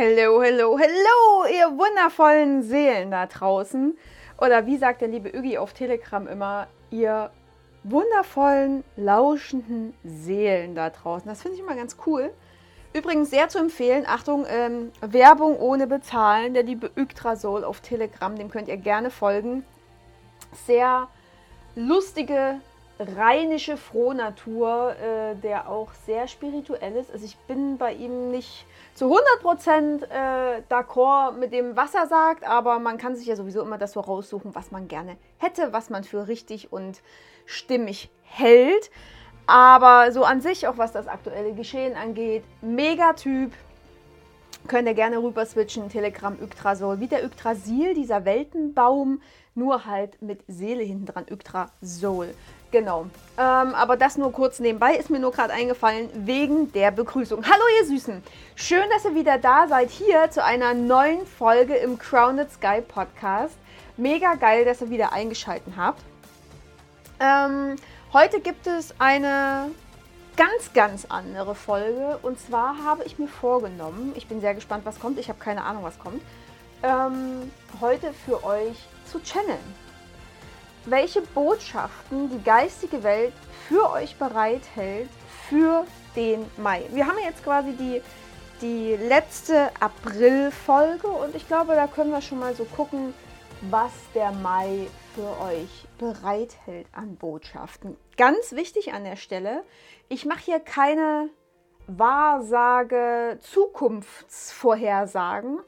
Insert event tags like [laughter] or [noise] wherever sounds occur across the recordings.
Hello, hello, hello, ihr wundervollen Seelen da draußen. Oder wie sagt der liebe Ügi auf Telegram immer, ihr wundervollen, lauschenden Seelen da draußen. Das finde ich immer ganz cool. Übrigens sehr zu empfehlen, Achtung, ähm, Werbung ohne Bezahlen, der liebe Yggdrasil auf Telegram, dem könnt ihr gerne folgen. Sehr lustige, rheinische Frohnatur, äh, der auch sehr spirituell ist. Also ich bin bei ihm nicht zu 100% äh, d'accord mit dem, was er sagt, aber man kann sich ja sowieso immer das so raussuchen, was man gerne hätte, was man für richtig und stimmig hält. Aber so an sich, auch was das aktuelle Geschehen angeht, Megatyp. Könnt ihr gerne rüber switchen, Telegram Yggdrasil, wie der Yggdrasil, dieser Weltenbaum, nur halt mit Seele hinten dran, Yggdrasil. Genau. Ähm, aber das nur kurz nebenbei ist mir nur gerade eingefallen wegen der Begrüßung. Hallo ihr Süßen. Schön, dass ihr wieder da seid hier zu einer neuen Folge im Crowned Sky Podcast. Mega geil, dass ihr wieder eingeschaltet habt. Ähm, heute gibt es eine ganz, ganz andere Folge. Und zwar habe ich mir vorgenommen, ich bin sehr gespannt, was kommt. Ich habe keine Ahnung, was kommt. Ähm, heute für euch zu channeln welche Botschaften die geistige Welt für euch bereithält für den Mai. Wir haben jetzt quasi die, die letzte April-Folge und ich glaube, da können wir schon mal so gucken, was der Mai für euch bereithält an Botschaften. Ganz wichtig an der Stelle, ich mache hier keine Wahrsage, Zukunftsvorhersagen,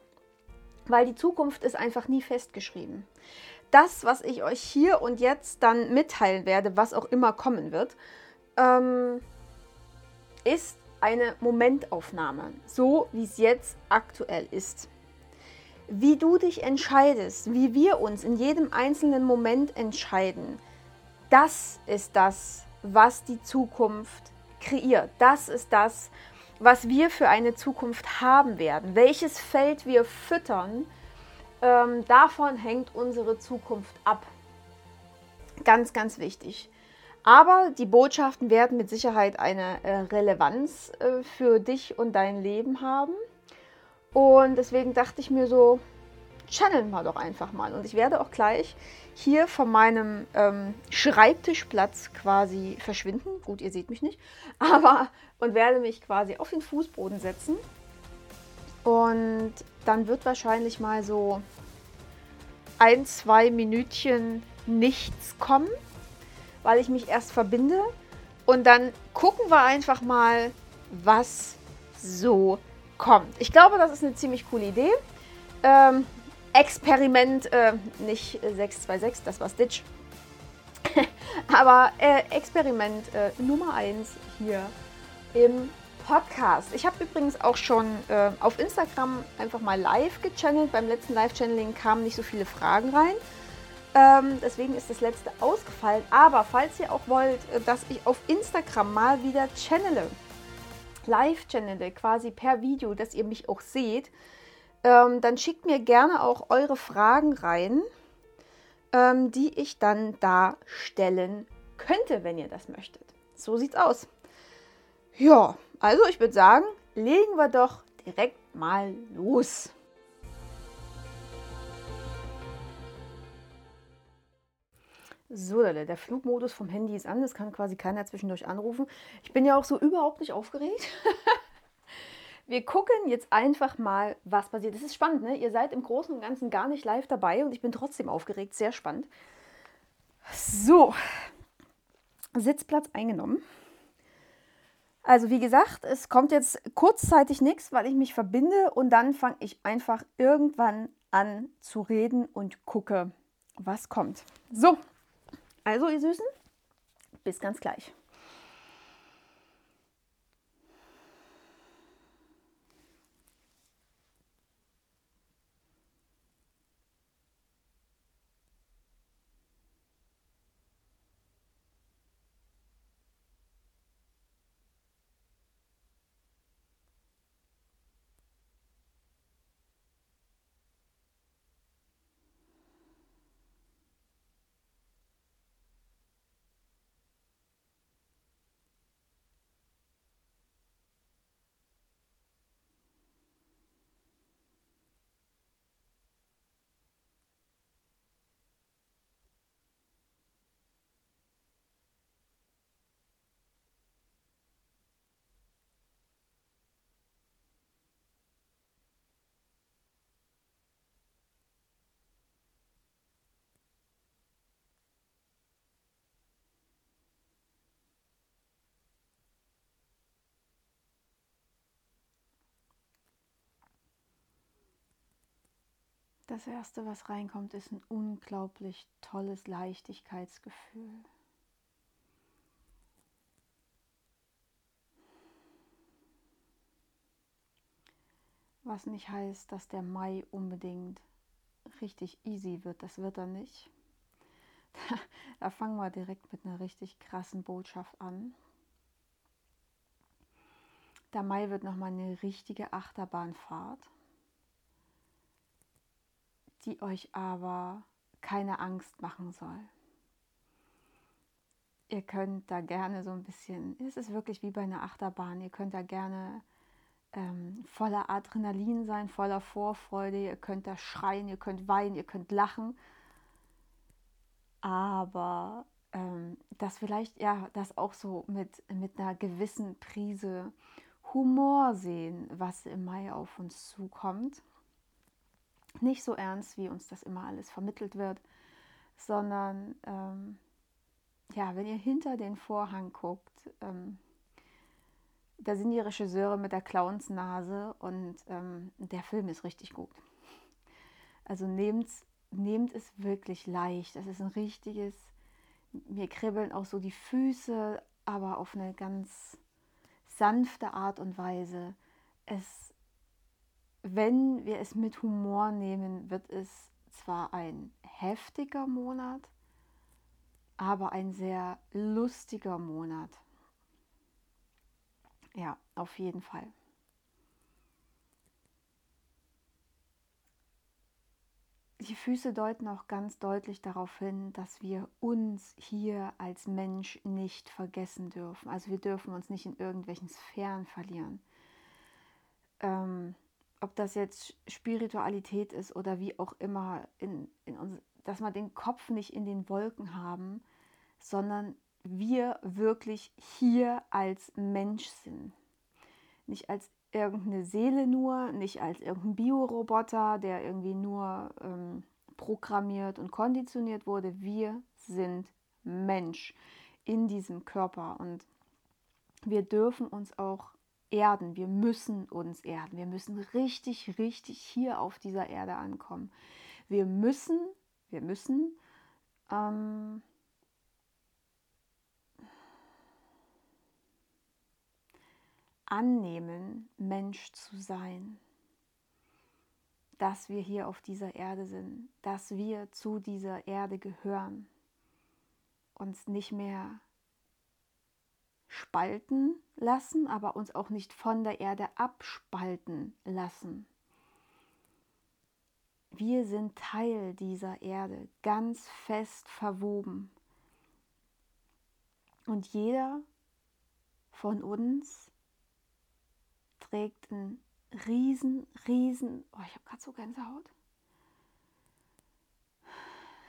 weil die Zukunft ist einfach nie festgeschrieben das, was ich euch hier und jetzt dann mitteilen werde, was auch immer kommen wird, ähm, ist eine Momentaufnahme, so wie es jetzt aktuell ist. Wie du dich entscheidest, wie wir uns in jedem einzelnen Moment entscheiden, das ist das, was die Zukunft kreiert. Das ist das, was wir für eine Zukunft haben werden. Welches Feld wir füttern, ähm, davon hängt unsere Zukunft ab. Ganz, ganz wichtig. Aber die Botschaften werden mit Sicherheit eine äh, Relevanz äh, für dich und dein Leben haben. Und deswegen dachte ich mir so, channeln wir doch einfach mal. Und ich werde auch gleich hier von meinem ähm, Schreibtischplatz quasi verschwinden. Gut, ihr seht mich nicht. Aber und werde mich quasi auf den Fußboden setzen und dann wird wahrscheinlich mal so ein, zwei Minütchen nichts kommen, weil ich mich erst verbinde. Und dann gucken wir einfach mal, was so kommt. Ich glaube, das ist eine ziemlich coole Idee. Ähm, Experiment, äh, nicht 626, das war Stitch. [laughs] Aber äh, Experiment äh, Nummer 1 hier im Podcast. Ich habe übrigens auch schon äh, auf Instagram einfach mal live gechannelt. Beim letzten Live-Channeling kamen nicht so viele Fragen rein. Ähm, deswegen ist das letzte ausgefallen. Aber falls ihr auch wollt, äh, dass ich auf Instagram mal wieder channele, live channele, quasi per Video, dass ihr mich auch seht, ähm, dann schickt mir gerne auch eure Fragen rein, ähm, die ich dann da stellen könnte, wenn ihr das möchtet. So sieht's aus. Ja, also ich würde sagen, legen wir doch direkt mal los. So, der Flugmodus vom Handy ist an, das kann quasi keiner zwischendurch anrufen. Ich bin ja auch so überhaupt nicht aufgeregt. [laughs] Wir gucken jetzt einfach mal, was passiert. Das ist spannend, ne? Ihr seid im Großen und Ganzen gar nicht live dabei und ich bin trotzdem aufgeregt. Sehr spannend. So, Sitzplatz eingenommen. Also wie gesagt, es kommt jetzt kurzzeitig nichts, weil ich mich verbinde und dann fange ich einfach irgendwann an zu reden und gucke, was kommt. So, also ihr Süßen, bis ganz gleich. Das Erste, was reinkommt, ist ein unglaublich tolles Leichtigkeitsgefühl. Was nicht heißt, dass der Mai unbedingt richtig easy wird. Das wird er nicht. [laughs] Da, fangen wir direkt mit einer richtig krassen Botschaft an. Der Mai wird nochmal eine richtige Achterbahnfahrt, die euch aber keine Angst machen soll. Ihr könnt da gerne so ein bisschen, es ist wirklich wie bei einer Achterbahn, ihr könnt da gerne ähm, voller Adrenalin sein, voller Vorfreude. Ihr könnt da schreien, ihr könnt weinen, ihr könnt lachen. Aber ähm, das vielleicht, ja, das auch so mit, mit einer gewissen Prise Humor sehen, was im Mai auf uns zukommt. Nicht so ernst, wie uns das immer alles vermittelt wird, sondern ähm, ja, wenn ihr hinter den Vorhang guckt, ähm, da sind die Regisseure mit der Clownsnase und ähm, der Film ist richtig gut. Also nehmt, nehmt es wirklich leicht. Es ist ein richtiges, mir kribbeln auch so die Füße, aber auf eine ganz sanfte Art und Weise. Es, wenn wir es mit Humor nehmen, wird es zwar ein heftiger Monat, aber ein sehr lustiger Monat. Ja, auf jeden Fall. Die Füße deuten auch ganz deutlich darauf hin, dass wir uns hier als Mensch nicht vergessen dürfen. Also wir dürfen uns nicht in irgendwelchen Sphären verlieren. Ähm, ob das jetzt Spiritualität ist oder wie auch immer, in, in uns, dass wir den Kopf nicht in den Wolken haben, sondern wir wirklich hier als Mensch sind. Nicht als irgendeine Seele nur, nicht als irgendein Bioroboter, der irgendwie nur ähm, programmiert und konditioniert wurde. Wir sind Mensch in diesem Körper und wir dürfen uns auch erden. Wir müssen uns erden. Wir müssen richtig, richtig hier auf dieser Erde ankommen. Wir müssen, wir müssen ähm, annehmen, Mensch zu sein. Dass wir hier auf dieser Erde sind, dass wir zu dieser Erde gehören, uns nicht mehr spalten lassen, aber uns auch nicht von der Erde abspalten lassen. Wir sind Teil dieser Erde, ganz fest verwoben. Und jeder von uns trägt einen riesen, riesen, oh, ich habe gerade so Gänsehaut,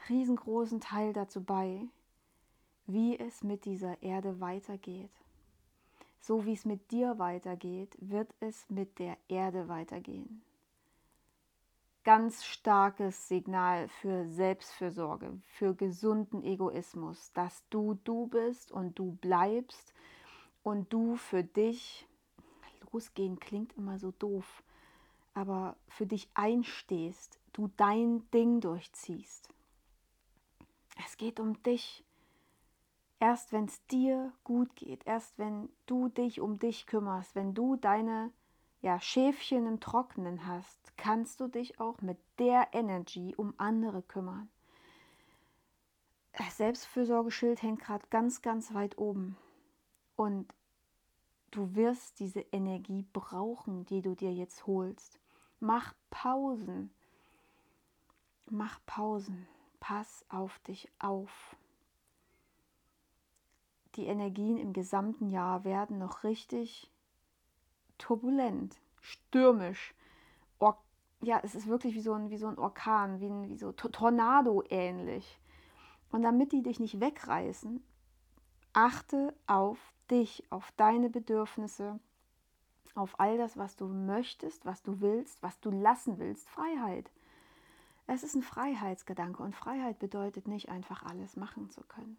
riesengroßen Teil dazu bei, wie es mit dieser Erde weitergeht. So wie es mit dir weitergeht, wird es mit der Erde weitergehen. Ganz starkes Signal für Selbstfürsorge, für gesunden Egoismus, dass du du bist und du bleibst und du für dich losgehen klingt immer so doof, aber für dich einstehst, du dein Ding durchziehst. Es geht um dich. Erst wenn es dir gut geht, erst wenn du dich um dich kümmerst, wenn du deine ja, Schäfchen im Trockenen hast, kannst du dich auch mit der Energy um andere kümmern. Das Selbstfürsorgeschild hängt gerade ganz, ganz weit oben. Und Du wirst diese Energie brauchen, die du dir jetzt holst. Mach Pausen. Mach Pausen. Pass auf dich auf. Die Energien im gesamten Jahr werden noch richtig turbulent, stürmisch. Or ja, es ist wirklich wie so ein, wie so ein Orkan, wie, ein, wie so Tornado ähnlich. Und damit die dich nicht wegreißen, achte auf dich, auf deine Bedürfnisse, auf all das, was du möchtest, was du willst, was du lassen willst. Freiheit. Es ist ein Freiheitsgedanke und Freiheit bedeutet nicht einfach alles machen zu können.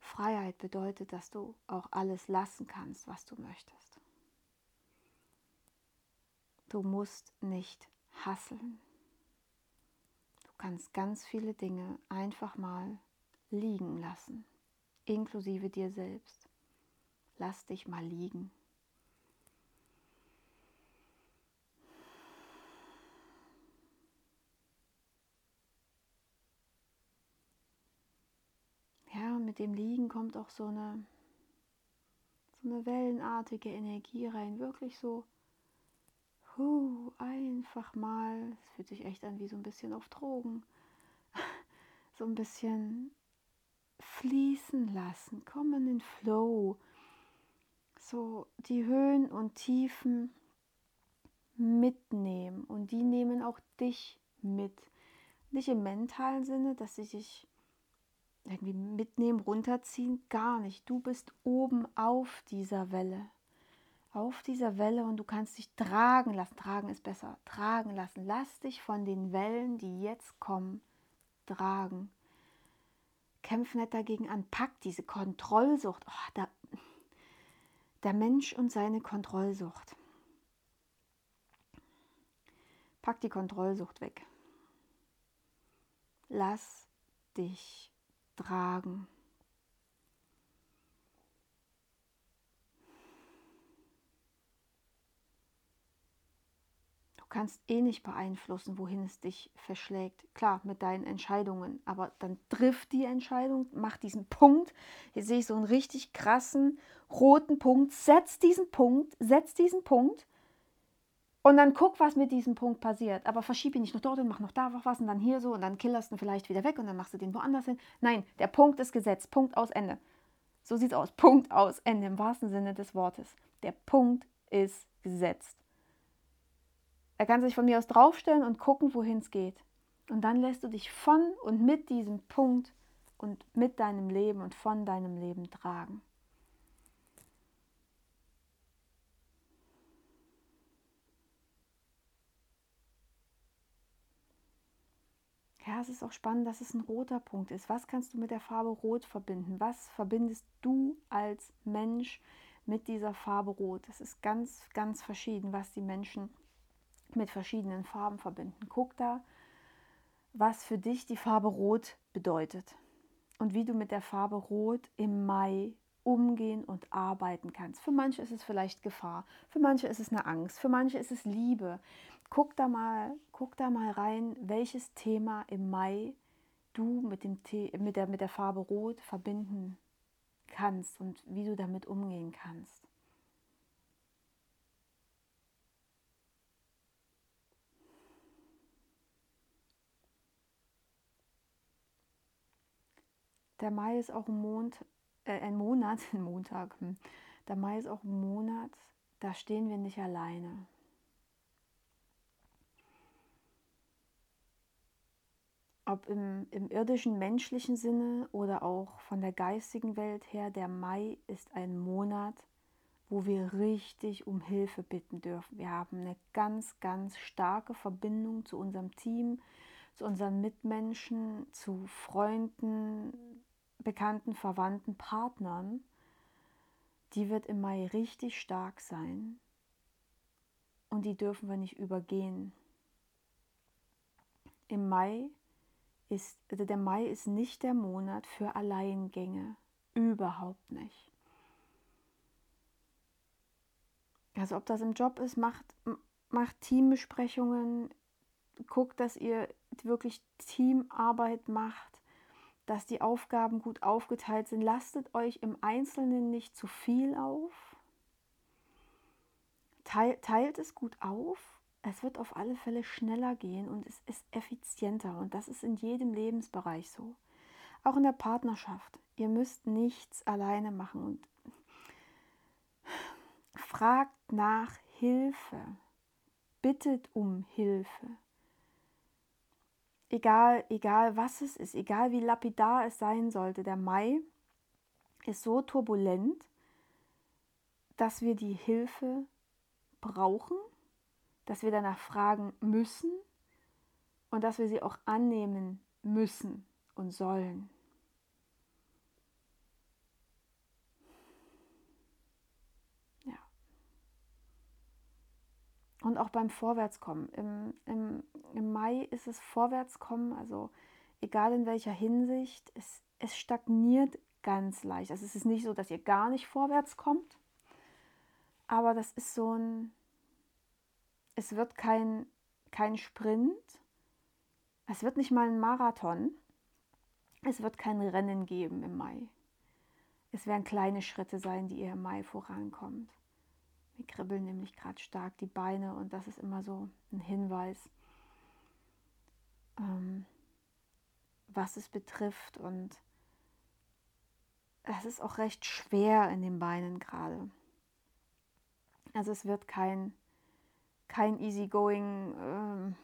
Freiheit bedeutet, dass du auch alles lassen kannst, was du möchtest. Du musst nicht hasseln. kannst ganz viele Dinge einfach mal liegen lassen, inklusive dir selbst. Lass dich mal liegen. Ja, dem Liegen kommt auch so eine, so eine wellenartige Energie rein, wirklich so Puh, einfach mal, es fühlt sich echt an wie so ein bisschen auf Drogen, [laughs] so ein bisschen fließen lassen, kommen in Flow, so die Höhen und Tiefen mitnehmen. Und die nehmen auch dich mit. Nicht im mentalen Sinne, dass sie dich irgendwie mitnehmen, runterziehen, gar nicht. Du bist oben auf dieser Welle auf dieser Welle und du kannst dich tragen lassen. Tragen ist besser. Tragen lassen. Lass dich von den Wellen, die jetzt kommen, tragen. Kämpf nicht dagegen an. Pack diese Kontrollsucht. Oh, der, der Mensch und seine Kontrollsucht. Pack die Kontrollsucht weg. Lass dich tragen. kannst eh nicht beeinflussen, wohin es dich verschlägt. Klar, mit deinen Entscheidungen, aber dann trifft die Entscheidung, mach diesen Punkt. Hier sehe ich so einen richtig krassen roten Punkt. Setz diesen Punkt, setz diesen Punkt und dann guck, was mit diesem Punkt passiert. Aber verschieb ihn nicht noch dort und mach noch da was und dann hier so und dann killerst du ihn vielleicht wieder weg und dann machst du den woanders hin. Nein, der Punkt ist gesetzt. Punkt aus Ende. So sieht es aus. [laughs] Punkt aus Ende im wahrsten Sinne des Wortes. Der Punkt ist gesetzt. Er kann sich von mir aus draufstellen und gucken, wohin es geht. Und dann lässt du dich von und mit diesem Punkt und mit deinem Leben und von deinem Leben tragen. Ja, es ist auch spannend, dass es ein roter Punkt ist. Was kannst du mit der Farbe Rot verbinden? Was verbindest du als Mensch mit dieser Farbe Rot? Es ist ganz, ganz verschieden, was die Menschen mit verschiedenen Farben verbinden. Guck da, was für dich die Farbe Rot bedeutet und wie du mit der Farbe Rot im Mai umgehen und arbeiten kannst. Für manche ist es vielleicht Gefahr, für manche ist es eine Angst, für manche ist es Liebe. Guck da mal, guck da mal rein, welches Thema im Mai du mit, dem mit, der, mit der Farbe Rot verbinden kannst und wie du damit umgehen kannst. Der Mai ist auch ein, Mond, äh, ein Monat, [laughs] ein Montag. Hm. Der Mai ist auch ein Monat, da stehen wir nicht alleine. Ob im, im irdischen menschlichen Sinne oder auch von der geistigen Welt her, der Mai ist ein Monat, wo wir richtig um Hilfe bitten dürfen. Wir haben eine ganz, ganz starke Verbindung zu unserem Team, zu unseren Mitmenschen, zu Freunden, Bekannten, Verwandten, Partnern, die wird im Mai richtig stark sein und die dürfen wir nicht übergehen. Im Mai ist, also der Mai ist nicht der Monat für Alleingänge, überhaupt nicht. Also ob das im Job ist, macht, macht Teambesprechungen, guckt, dass ihr wirklich Teamarbeit macht dass die Aufgaben gut aufgeteilt sind. Lastet euch im Einzelnen nicht zu viel auf. Teilt, teilt es gut auf. Es wird auf alle Fälle schneller gehen und es ist effizienter. Und das ist in jedem Lebensbereich so. Auch in der Partnerschaft. Ihr müsst nichts alleine machen und fragt nach Hilfe. Bittet um Hilfe egal, egal was es ist, egal wie lapidar es sein sollte, der Mai ist so turbulent, dass wir die Hilfe brauchen, dass wir danach fragen müssen und dass wir sie auch annehmen müssen und sollen. Und auch beim Vorwärtskommen. Im, im, Im Mai ist es Vorwärtskommen, also egal in welcher Hinsicht, es, es stagniert ganz leicht. Also es ist nicht so, dass ihr gar nicht vorwärts kommt, aber das ist so ein, es wird kein, kein Sprint, es wird nicht mal ein Marathon, es wird kein Rennen geben im Mai. Es werden kleine Schritte sein, die ihr im Mai vorankommt. Mir kribbeln nämlich gerade stark die Beine und das ist immer so ein Hinweis, ähm, was es betrifft. Und es ist auch recht schwer in den Beinen gerade. Also es wird kein, kein easygoing ähm,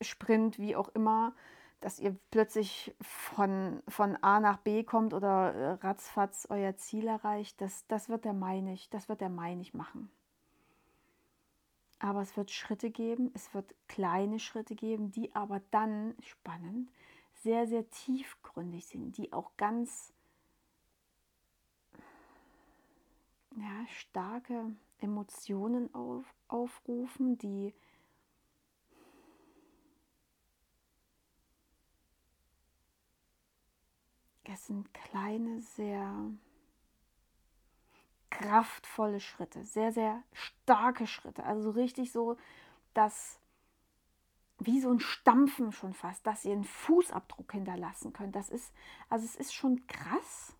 Sprint, wie auch immer, dass ihr plötzlich von, von A nach B kommt oder äh, ratzfatz euer Ziel erreicht, das, das wird der Mai nicht, das wird der Mai nicht machen. Aber es wird Schritte geben, es wird kleine Schritte geben, die aber dann, spannend, sehr, sehr tiefgründig sind, die auch ganz ja, starke Emotionen auf, aufrufen, die Es sind kleine, sehr kraftvolle Schritte, sehr, sehr starke Schritte. Also richtig so, dass wie so ein Stampfen schon fast, dass ihr einen Fußabdruck hinterlassen könnt. Das ist, also es ist schon krass.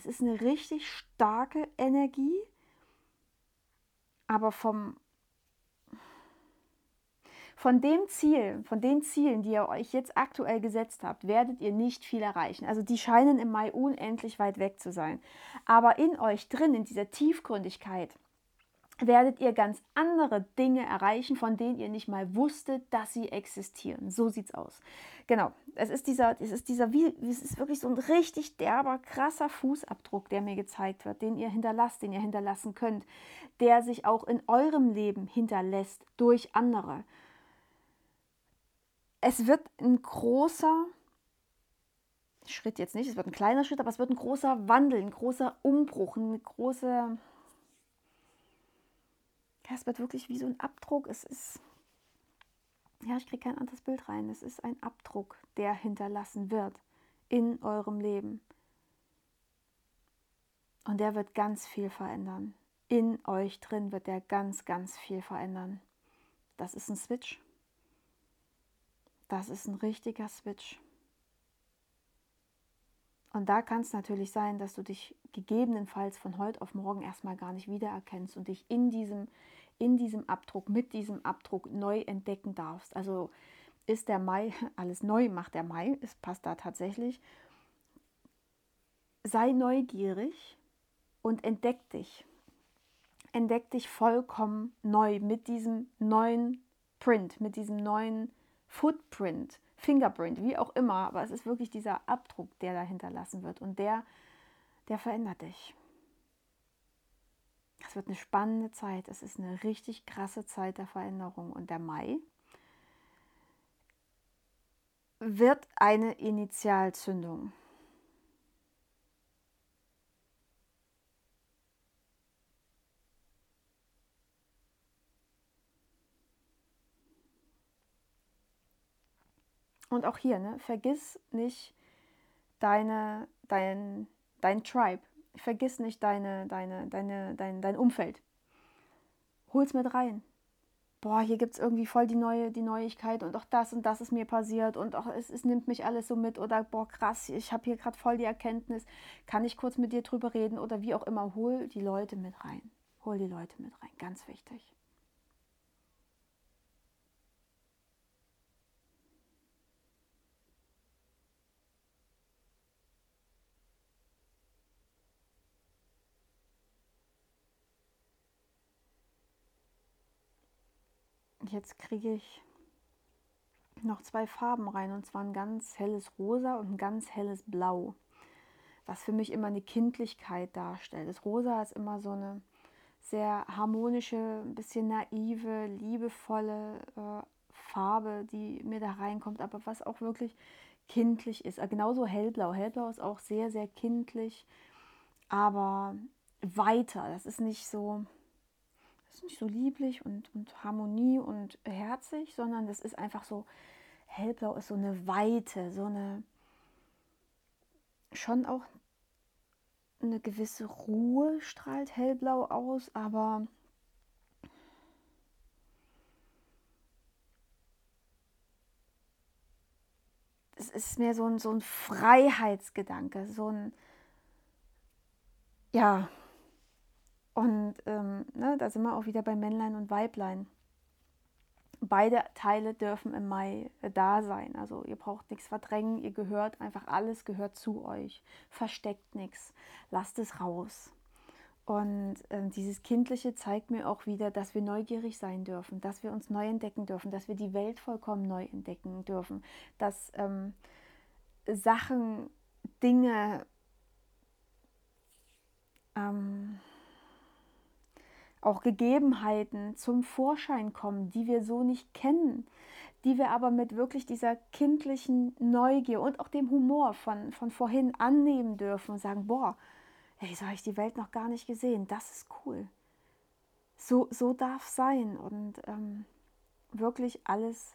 Es ist eine richtig starke Energie, aber vom, von dem Ziel, von den Zielen, die ihr euch jetzt aktuell gesetzt habt, werdet ihr nicht viel erreichen. Also die scheinen im Mai unendlich weit weg zu sein. Aber in euch drin, in dieser Tiefgründigkeit, werdet ihr ganz andere Dinge erreichen, von denen ihr nicht mal wusstet, dass sie existieren. So sieht's aus. Genau. Es ist dieser, es ist dieser, wie, es ist wirklich so ein richtig derber, krasser Fußabdruck, der mir gezeigt wird, den ihr hinterlasst, den ihr hinterlassen könnt, der sich auch in eurem Leben hinterlässt durch andere es wird ein großer Schritt jetzt nicht, es wird ein kleiner Schritt, aber es wird ein großer Wandel, ein großer Umbruch, eine große. Ja, es wird wirklich wie so ein Abdruck. Es ist. Ja, ich kriege kein anderes Bild rein. Es ist ein Abdruck, der hinterlassen wird in eurem Leben. Und der wird ganz viel verändern. In euch drin wird der ganz, ganz viel verändern. Das ist ein Switch. Das ist ein richtiger Switch. Und da kann es natürlich sein, dass du dich gegebenenfalls von heute auf morgen erstmal gar nicht wiedererkennst und dich in diesem, in diesem Abdruck, mit diesem Abdruck neu entdecken darfst. Also ist der Mai, [laughs] alles neu macht der Mai, es passt da tatsächlich. Sei neugierig und entdeck dich. Entdeck dich vollkommen neu mit diesem neuen Print, mit diesem neuen Footprint, Fingerprint, wie auch immer, aber es ist wirklich dieser Abdruck, der da hinterlassen wird und der, der verändert dich. Es wird eine spannende Zeit, es ist eine richtig krasse Zeit der Veränderung und der Mai wird eine Initialzündung. Und auch hier, ne, vergiss nicht deine, dein, dein Tribe. Vergiss nicht deine, deine, deine, dein, dein Umfeld. Hol's mit rein. Boah, hier gibt es irgendwie voll die neue, die Neuigkeit und auch das und das ist mir passiert und auch es, es nimmt mich alles so mit oder boah, krass, ich habe hier gerade voll die Erkenntnis, kann ich kurz mit dir drüber reden oder wie auch immer, hol die Leute mit rein. Hol die Leute mit rein, ganz wichtig. Jetzt kriege ich noch zwei Farben rein und zwar ein ganz helles Rosa und ein ganz helles Blau, was für mich immer eine Kindlichkeit darstellt. Das Rosa ist immer so eine sehr harmonische, ein bisschen naive, liebevolle äh, Farbe, die mir da reinkommt, aber was auch wirklich kindlich ist. Äh, genauso hellblau. Hellblau ist auch sehr, sehr kindlich, aber weiter. Das ist nicht so, das ist nicht so lieblich und, und Harmonie und herzig, sondern das ist einfach so, hellblau ist so eine Weite, so eine, schon auch eine gewisse Ruhe strahlt hellblau aus, aber es ist mehr so ein, so ein Freiheitsgedanke, so ein, ja, und ähm, ne, da sind wir auch wieder bei Männlein und Weiblein. Beide Teile dürfen im Mai äh, da sein. Also ihr braucht nichts verdrängen, ihr gehört einfach, alles gehört zu euch. Versteckt nichts, lasst es raus. Und äh, dieses Kindliche zeigt mir auch wieder, dass wir neugierig sein dürfen, dass wir uns neu entdecken dürfen, dass wir die Welt vollkommen neu entdecken dürfen, dass ähm, Sachen, Dinge, ähm, auch Gegebenheiten zum Vorschein kommen, die wir so nicht kennen, die wir aber mit wirklich dieser kindlichen Neugier und auch dem Humor von, von vorhin annehmen dürfen und sagen, boah, hey, so habe ich die Welt noch gar nicht gesehen, das ist cool. So, so darf sein und ähm, wirklich alles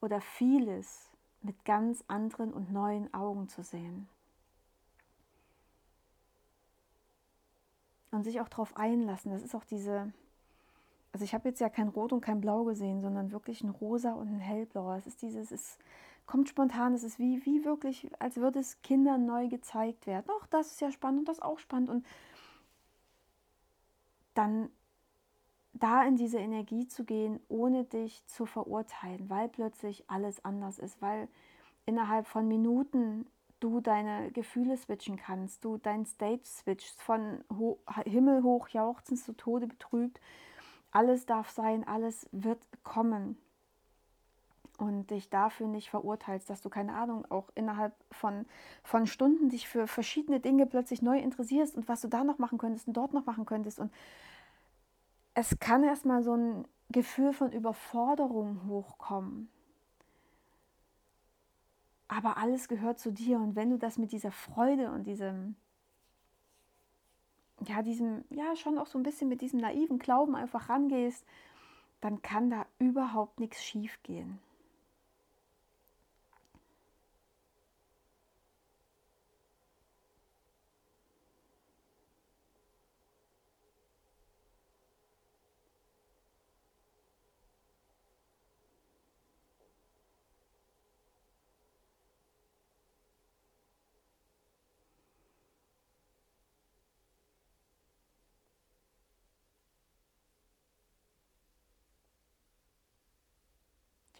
oder vieles mit ganz anderen und neuen Augen zu sehen. Und sich auch darauf einlassen. Das ist auch diese, also ich habe jetzt ja kein Rot und kein Blau gesehen, sondern wirklich ein Rosa und ein Hellblauer. Es ist dieses, es kommt spontan, es ist wie, wie wirklich, als würde es Kindern neu gezeigt werden. Ach, das ist ja spannend und das auch spannend. Und dann da in diese Energie zu gehen, ohne dich zu verurteilen, weil plötzlich alles anders ist, weil innerhalb von Minuten du deine Gefühle switchen kannst, du dein Stage switchst von ho Himmel hoch jauchzend zu Tode betrübt. Alles darf sein, alles wird kommen. Und dich dafür nicht verurteilst, dass du, keine Ahnung, auch innerhalb von, von Stunden dich für verschiedene Dinge plötzlich neu interessierst und was du da noch machen könntest und dort noch machen könntest. Und es kann erstmal so ein Gefühl von Überforderung hochkommen aber alles gehört zu dir. Und wenn du das mit dieser Freude und diesem, ja, diesem, ja, schon auch so ein bisschen mit diesem naiven Glauben einfach rangehst, dann kann da überhaupt nichts schief gehen.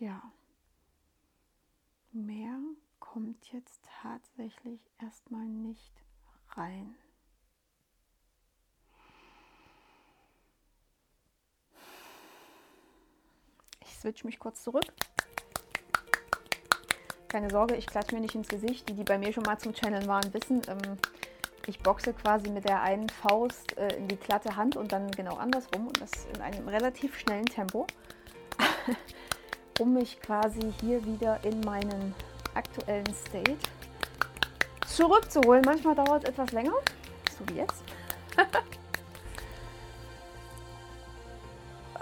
Ja, mehr kommt jetzt tatsächlich erstmal nicht rein. Ich switch mich kurz zurück. Keine Sorge, ich klatsche mir nicht ins Gesicht. Die, die bei mir schon mal zum Channel waren, wissen, ähm, ich boxe quasi mit der einen Faust äh, in die glatte Hand und dann genau andersrum und das in einem relativ schnellen Tempo. [laughs] um mich quasi hier wieder in meinen aktuellen State zurückzuholen. Manchmal dauert es etwas länger, so wie jetzt. [laughs]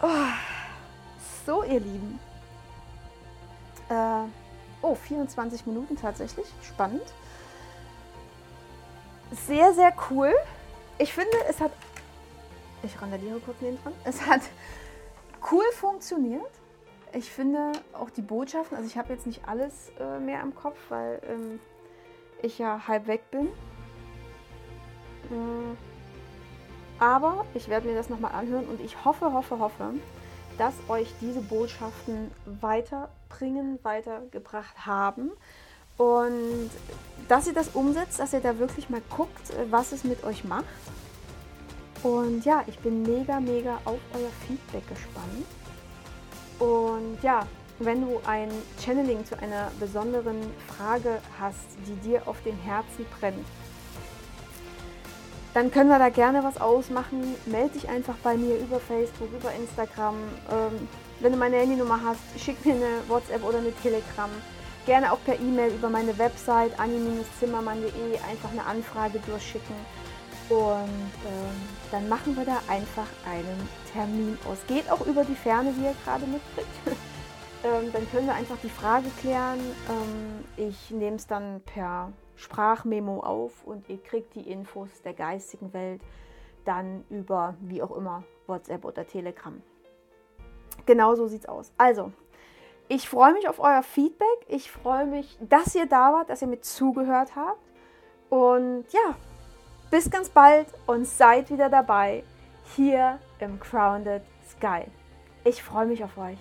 oh, so, ihr Lieben. Äh, oh, 24 Minuten tatsächlich. Spannend. Sehr, sehr cool. Ich finde, es hat. Ich randaliere kurz neben dran. Es hat cool funktioniert ich finde auch die Botschaften, also ich habe jetzt nicht alles äh, mehr im Kopf, weil ähm, ich ja halb weg bin. Äh, aber ich werde mir das nochmal anhören und ich hoffe, hoffe, hoffe, dass euch diese Botschaften weiterbringen, weitergebracht haben. Und dass ihr das umsetzt, dass ihr da wirklich mal guckt, äh, was es mit euch macht. Und ja, ich bin mega, mega auf euer Feedback gespannt. Und ja, wenn du ein Channeling zu einer besonderen Frage hast, die dir auf dem Herzen brennt, dann können wir da gerne was ausmachen. Melde dich einfach bei mir über Facebook, über Instagram. Ähm, wenn du meine Handynummer hast, schick mir eine WhatsApp oder eine Telegram. Gerne auch per E-Mail über meine Website anni-zimmermann.de einfach eine Anfrage durchschicken. Und ähm, dann machen wir da einfach einen Termin aus. Geht auch über die Ferne, wie ihr gerade mitkriegt. [laughs] ähm, dann können wir einfach die Frage klären. Ähm, ich nehme es dann per Sprachmemo auf und ihr kriegt die Infos der geistigen Welt dann über, wie auch immer, WhatsApp oder Telegram. Genau so sieht's aus. Also, ich freue mich auf euer Feedback. Ich freue mich, dass ihr da wart, dass ihr mit zugehört habt. Und ja, bis ganz bald und seid wieder dabei hier im Grounded Sky. Ich freue mich auf euch.